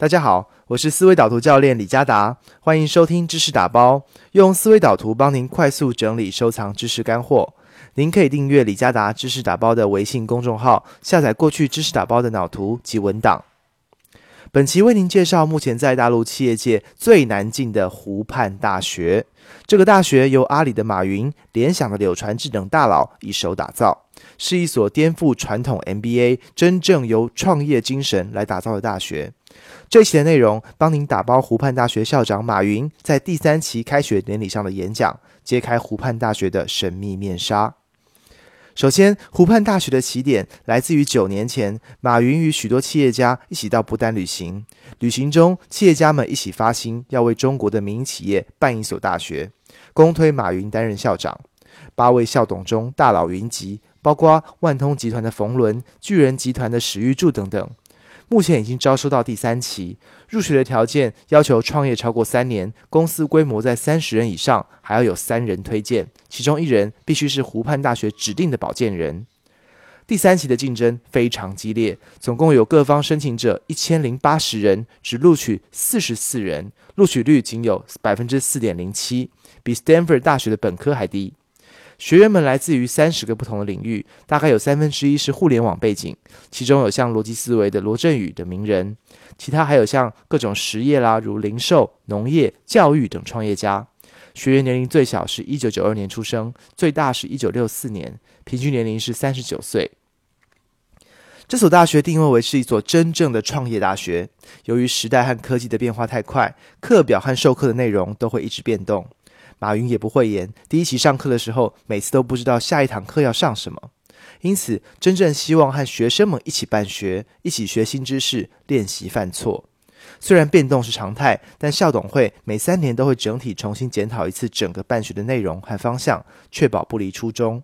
大家好，我是思维导图教练李佳达，欢迎收听知识打包，用思维导图帮您快速整理收藏知识干货。您可以订阅李佳达知识打包的微信公众号，下载过去知识打包的脑图及文档。本期为您介绍目前在大陆企业界最难进的湖畔大学。这个大学由阿里的马云、联想的柳传志等大佬一手打造，是一所颠覆传统 MBA、真正由创业精神来打造的大学。这期的内容帮您打包湖畔大学校长马云在第三期开学典礼上的演讲，揭开湖畔大学的神秘面纱。首先，湖畔大学的起点来自于九年前，马云与许多企业家一起到不丹旅行。旅行中，企业家们一起发心，要为中国的民营企业办一所大学，公推马云担任校长。八位校董中，大佬云集，包括万通集团的冯仑、巨人集团的史玉柱等等。目前已经招收到第三期，入学的条件要求创业超过三年，公司规模在三十人以上，还要有三人推荐，其中一人必须是湖畔大学指定的保荐人。第三期的竞争非常激烈，总共有各方申请者一千零八十人，只录取四十四人，录取率仅有百分之四点零七，比 Stanford 大学的本科还低。学员们来自于三十个不同的领域，大概有三分之一是互联网背景，其中有像逻辑思维的罗振宇的名人，其他还有像各种实业啦，如零售、农业、教育等创业家。学员年龄最小是一九九二年出生，最大是一九六四年，平均年龄是三十九岁。这所大学定位为是一所真正的创业大学，由于时代和科技的变化太快，课表和授课的内容都会一直变动。马云也不会言，第一期上课的时候，每次都不知道下一堂课要上什么，因此真正希望和学生们一起办学，一起学新知识，练习犯错。虽然变动是常态，但校董会每三年都会整体重新检讨一次整个办学的内容和方向，确保不离初衷。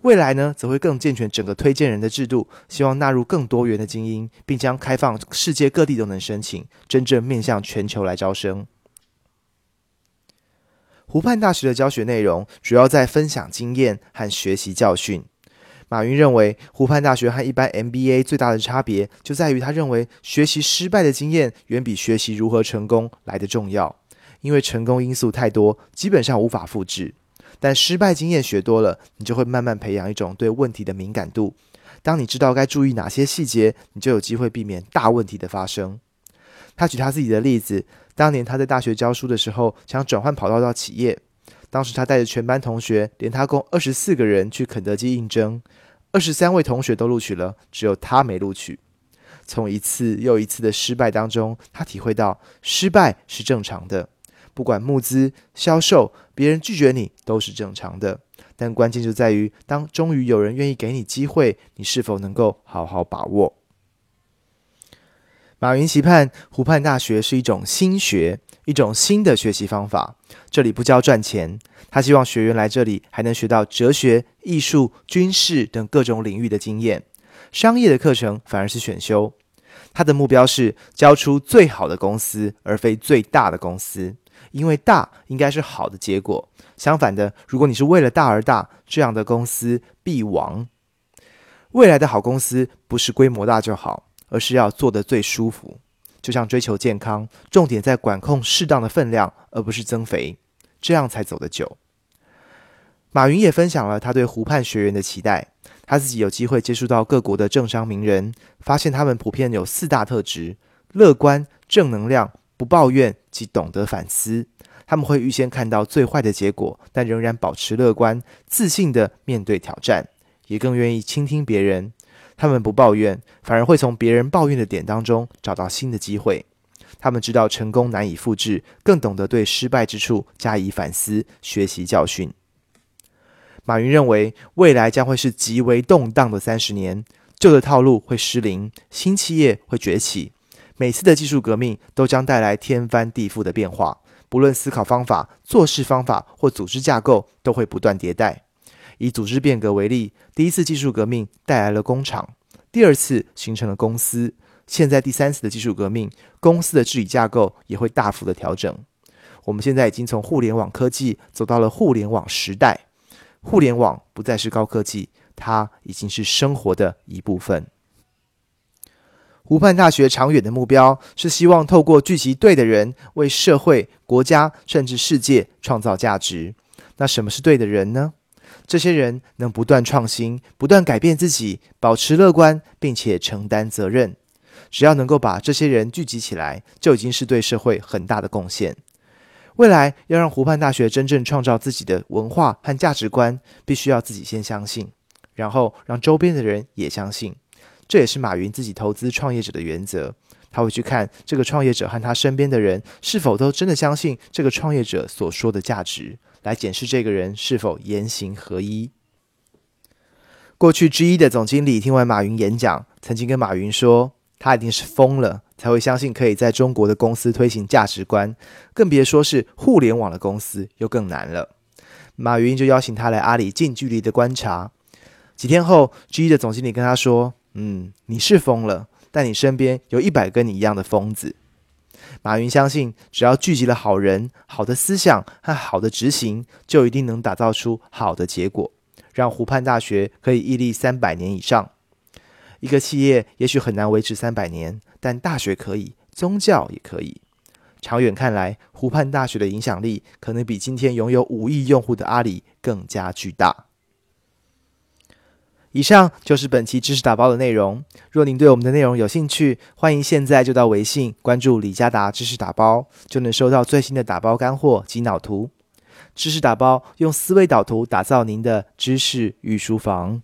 未来呢，则会更健全整个推荐人的制度，希望纳入更多元的精英，并将开放世界各地都能申请，真正面向全球来招生。湖畔大学的教学内容主要在分享经验和学习教训。马云认为，湖畔大学和一般 MBA 最大的差别就在于，他认为学习失败的经验远比学习如何成功来的重要。因为成功因素太多，基本上无法复制。但失败经验学多了，你就会慢慢培养一种对问题的敏感度。当你知道该注意哪些细节，你就有机会避免大问题的发生。他举他自己的例子。当年他在大学教书的时候，想转换跑道到企业。当时他带着全班同学，连他共二十四个人去肯德基应征，二十三位同学都录取了，只有他没录取。从一次又一次的失败当中，他体会到失败是正常的，不管募资、销售，别人拒绝你都是正常的。但关键就在于，当终于有人愿意给你机会，你是否能够好好把握？马云期盼湖畔大学是一种新学，一种新的学习方法。这里不教赚钱，他希望学员来这里还能学到哲学、艺术、军事等各种领域的经验。商业的课程反而是选修。他的目标是教出最好的公司，而非最大的公司，因为大应该是好的结果。相反的，如果你是为了大而大，这样的公司必亡。未来的好公司不是规模大就好。而是要做的最舒服，就像追求健康，重点在管控适当的分量，而不是增肥，这样才走得久。马云也分享了他对湖畔学员的期待，他自己有机会接触到各国的政商名人，发现他们普遍有四大特质：乐观、正能量、不抱怨及懂得反思。他们会预先看到最坏的结果，但仍然保持乐观、自信的面对挑战，也更愿意倾听别人。他们不抱怨，反而会从别人抱怨的点当中找到新的机会。他们知道成功难以复制，更懂得对失败之处加以反思、学习教训。马云认为，未来将会是极为动荡的三十年，旧的套路会失灵，新企业会崛起。每次的技术革命都将带来天翻地覆的变化，不论思考方法、做事方法或组织架构，都会不断迭代。以组织变革为例，第一次技术革命带来了工厂，第二次形成了公司，现在第三次的技术革命，公司的治理架构也会大幅的调整。我们现在已经从互联网科技走到了互联网时代，互联网不再是高科技，它已经是生活的一部分。湖畔大学长远的目标是希望透过聚集对的人，为社会、国家甚至世界创造价值。那什么是对的人呢？这些人能不断创新、不断改变自己，保持乐观，并且承担责任。只要能够把这些人聚集起来，就已经是对社会很大的贡献。未来要让湖畔大学真正创造自己的文化和价值观，必须要自己先相信，然后让周边的人也相信。这也是马云自己投资创业者的原则。他会去看这个创业者和他身边的人是否都真的相信这个创业者所说的价值，来检视这个人是否言行合一。过去之一的总经理听完马云演讲，曾经跟马云说：“他一定是疯了，才会相信可以在中国的公司推行价值观，更别说是互联网的公司，又更难了。”马云就邀请他来阿里近距离的观察。几天后，之一的总经理跟他说。嗯，你是疯了，但你身边有一百跟你一样的疯子。马云相信，只要聚集了好人、好的思想和好的执行，就一定能打造出好的结果，让湖畔大学可以屹立三百年以上。一个企业也许很难维持三百年，但大学可以，宗教也可以。长远看来，湖畔大学的影响力可能比今天拥有五亿用户的阿里更加巨大。以上就是本期知识打包的内容。若您对我们的内容有兴趣，欢迎现在就到微信关注李佳达知识打包，就能收到最新的打包干货及脑图。知识打包用思维导图打造您的知识御书房。